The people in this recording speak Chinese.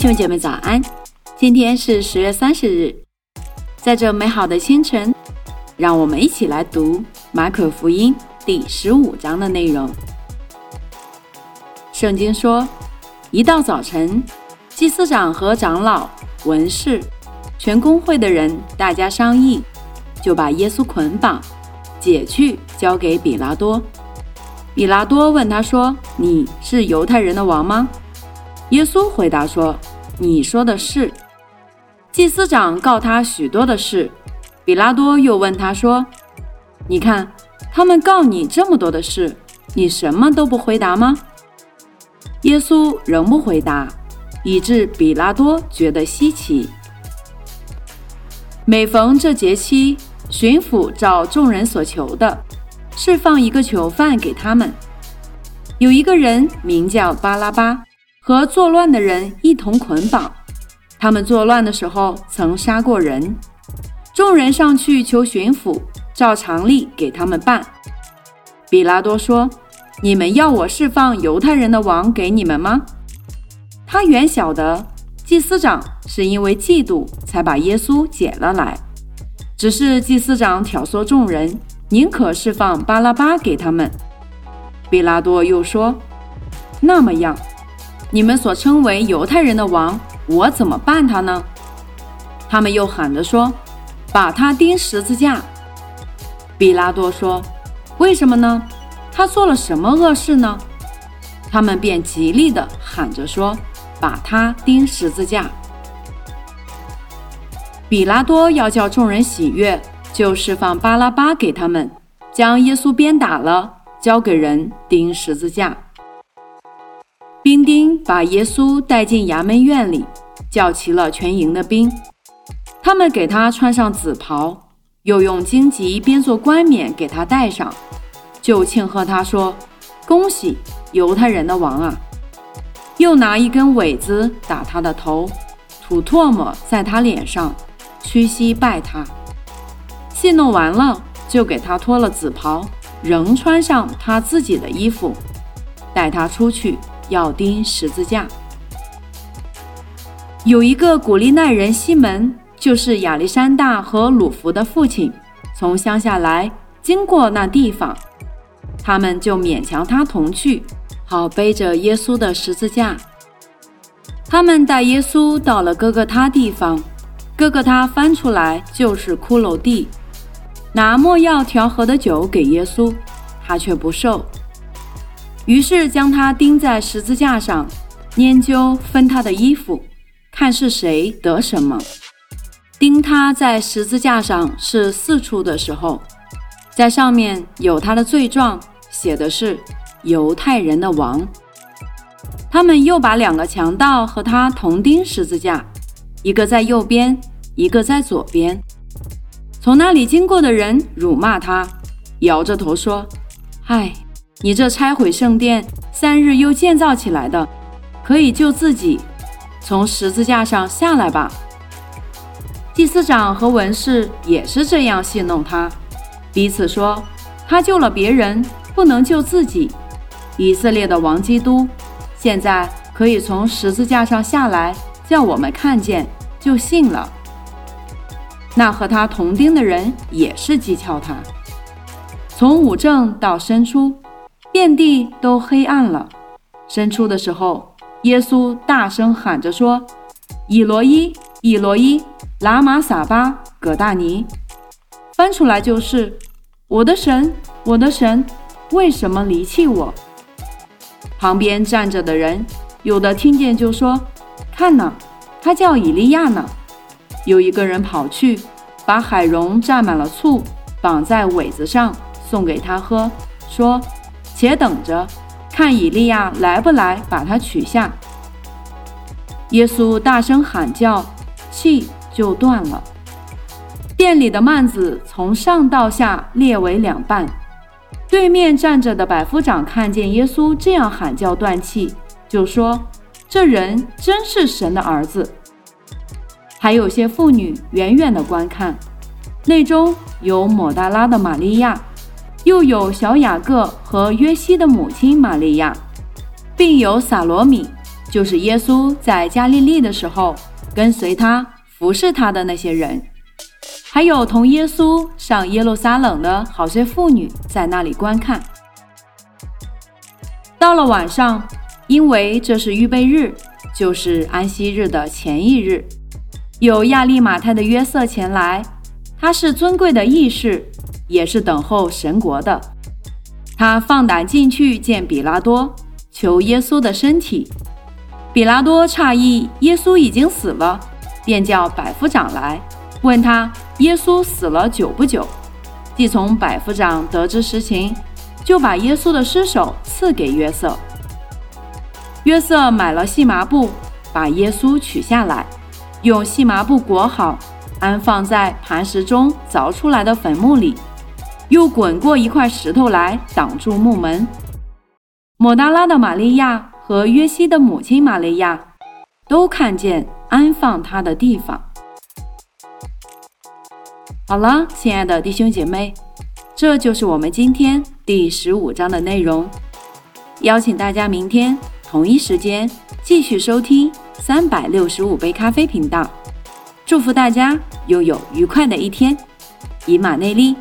兄姐妹早安！今天是十月三十日，在这美好的清晨，让我们一起来读马可福音第十五章的内容。圣经说，一到早晨，祭司长和长老、文士、全公会的人，大家商议，就把耶稣捆绑，解去，交给比拉多。比拉多问他说：“你是犹太人的王吗？”耶稣回答说：“你说的是。”祭司长告他许多的事。比拉多又问他说：“你看，他们告你这么多的事，你什么都不回答吗？”耶稣仍不回答，以致比拉多觉得稀奇。每逢这节期，巡抚照众人所求的。释放一个囚犯给他们。有一个人名叫巴拉巴，和作乱的人一同捆绑。他们作乱的时候曾杀过人。众人上去求巡抚，照常例给他们办。比拉多说：“你们要我释放犹太人的王给你们吗？”他原晓得祭司长是因为嫉妒才把耶稣解了来，只是祭司长挑唆众人。宁可释放巴拉巴给他们。比拉多又说：“那么样，你们所称为犹太人的王，我怎么办他呢？”他们又喊着说：“把他钉十字架。”比拉多说：“为什么呢？他做了什么恶事呢？”他们便极力的喊着说：“把他钉十字架。”比拉多要叫众人喜悦。就释放巴拉巴给他们，将耶稣鞭打了，交给人钉十字架。兵丁把耶稣带进衙门院里，叫齐了全营的兵，他们给他穿上紫袍，又用荆棘编做冠冕给他戴上，就庆贺他说：“恭喜犹太人的王啊！”又拿一根苇子打他的头，吐唾沫在他脸上，屈膝拜他。戏弄完了，就给他脱了紫袍，仍穿上他自己的衣服，带他出去要钉十字架。有一个古利奈人西门，就是亚历山大和鲁弗的父亲，从乡下来，经过那地方，他们就勉强他同去，好背着耶稣的十字架。他们带耶稣到了哥哥他地方，哥哥他翻出来就是骷髅地。拿莫药调和的酒给耶稣，他却不受。于是将他钉在十字架上，研究分他的衣服，看是谁得什么。钉他在十字架上是四处的时候，在上面有他的罪状，写的是犹太人的王。他们又把两个强盗和他同钉十字架，一个在右边，一个在左边。从那里经过的人辱骂他，摇着头说：“唉，你这拆毁圣殿三日又建造起来的，可以救自己，从十字架上下来吧。”祭司长和文士也是这样戏弄他，彼此说：“他救了别人，不能救自己。以色列的王基督，现在可以从十字架上下来，叫我们看见，就信了。”那和他同钉的人也是讥诮他。从五正到申初，遍地都黑暗了。伸出的时候，耶稣大声喊着说：“以罗伊，以罗伊，拉玛撒巴葛大尼。”翻出来就是：“我的神，我的神，为什么离弃我？”旁边站着的人，有的听见就说：“看呐，他叫以利亚呢。”有一个人跑去，把海蓉蘸满了醋，绑在苇子上，送给他喝，说：“且等着，看以利亚来不来，把他取下。”耶稣大声喊叫，气就断了。店里的幔子从上到下裂为两半。对面站着的百夫长看见耶稣这样喊叫断气，就说：“这人真是神的儿子。”还有些妇女远远的观看，内中有抹大拉的玛利亚，又有小雅各和约西的母亲玛利亚，并有撒罗米，就是耶稣在加利利的时候跟随他、服侍他的那些人，还有同耶稣上耶路撒冷的好些妇女在那里观看。到了晚上，因为这是预备日，就是安息日的前一日，有亚利马太的约瑟前来，他是尊贵的义士，也是等候神国的。他放胆进去见比拉多，求耶稣的身体。比拉多诧异耶稣已经死了，便叫百夫长来问他耶稣死了久不久。既从百夫长得知实情。就把耶稣的尸首赐给约瑟。约瑟买了细麻布，把耶稣取下来，用细麻布裹好，安放在磐石中凿出来的坟墓里，又滚过一块石头来挡住木门。抹大拉的玛利亚和约西的母亲玛利亚都看见安放他的地方。好了，亲爱的弟兄姐妹。这就是我们今天第十五章的内容。邀请大家明天同一时间继续收听三百六十五杯咖啡频道。祝福大家拥有愉快的一天。以马内利。